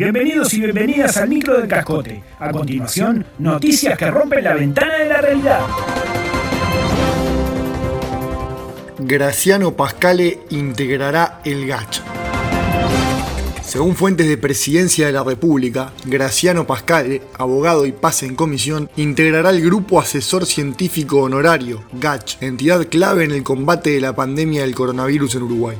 Bienvenidos y bienvenidas al micro del cascote. A continuación, noticias que rompen la ventana de la realidad. Graciano Pascale integrará el GACH. Según fuentes de Presidencia de la República, Graciano Pascale, abogado y pase en comisión, integrará el Grupo Asesor Científico Honorario, GACH, entidad clave en el combate de la pandemia del coronavirus en Uruguay.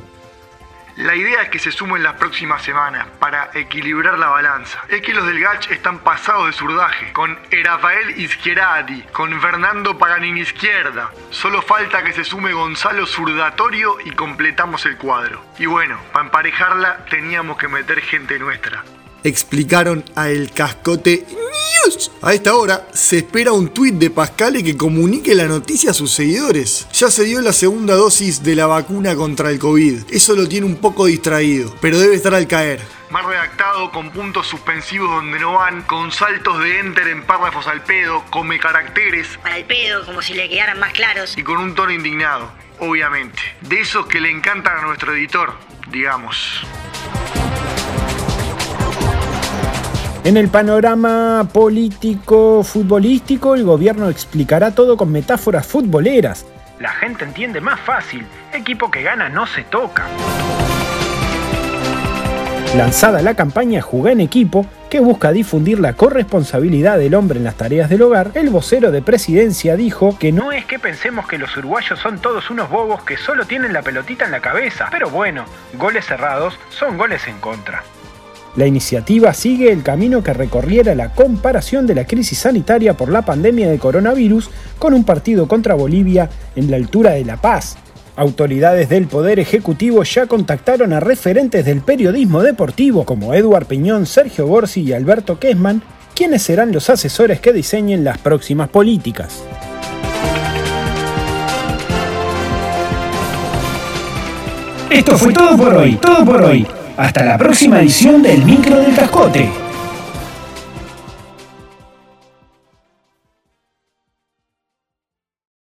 La idea es que se sumen las próximas semanas para equilibrar la balanza. Es que los del Gach están pasados de surdaje, con Erafael Izquierati, con Fernando Paganini Izquierda. Solo falta que se sume Gonzalo Zurdatorio y completamos el cuadro. Y bueno, para emparejarla teníamos que meter gente nuestra explicaron a El Cascote News. A esta hora se espera un tuit de Pascale que comunique la noticia a sus seguidores. Ya se dio la segunda dosis de la vacuna contra el COVID. Eso lo tiene un poco distraído, pero debe estar al caer más redactado, con puntos suspensivos donde no van, con saltos de enter en párrafos al pedo, come caracteres. Al pedo, como si le quedaran más claros. Y con un tono indignado, obviamente. De esos que le encantan a nuestro editor, digamos. En el panorama político futbolístico, el gobierno explicará todo con metáforas futboleras. La gente entiende más fácil, equipo que gana no se toca. Lanzada la campaña Juega en equipo, que busca difundir la corresponsabilidad del hombre en las tareas del hogar, el vocero de presidencia dijo que no es que pensemos que los uruguayos son todos unos bobos que solo tienen la pelotita en la cabeza, pero bueno, goles cerrados son goles en contra. La iniciativa sigue el camino que recorriera la comparación de la crisis sanitaria por la pandemia de coronavirus con un partido contra Bolivia en la altura de La Paz. Autoridades del Poder Ejecutivo ya contactaron a referentes del periodismo deportivo como Eduard Piñón, Sergio Borsi y Alberto Kessman, quienes serán los asesores que diseñen las próximas políticas. Esto fue todo por hoy, todo por hoy. Hasta la próxima edición del Micro del Cascote.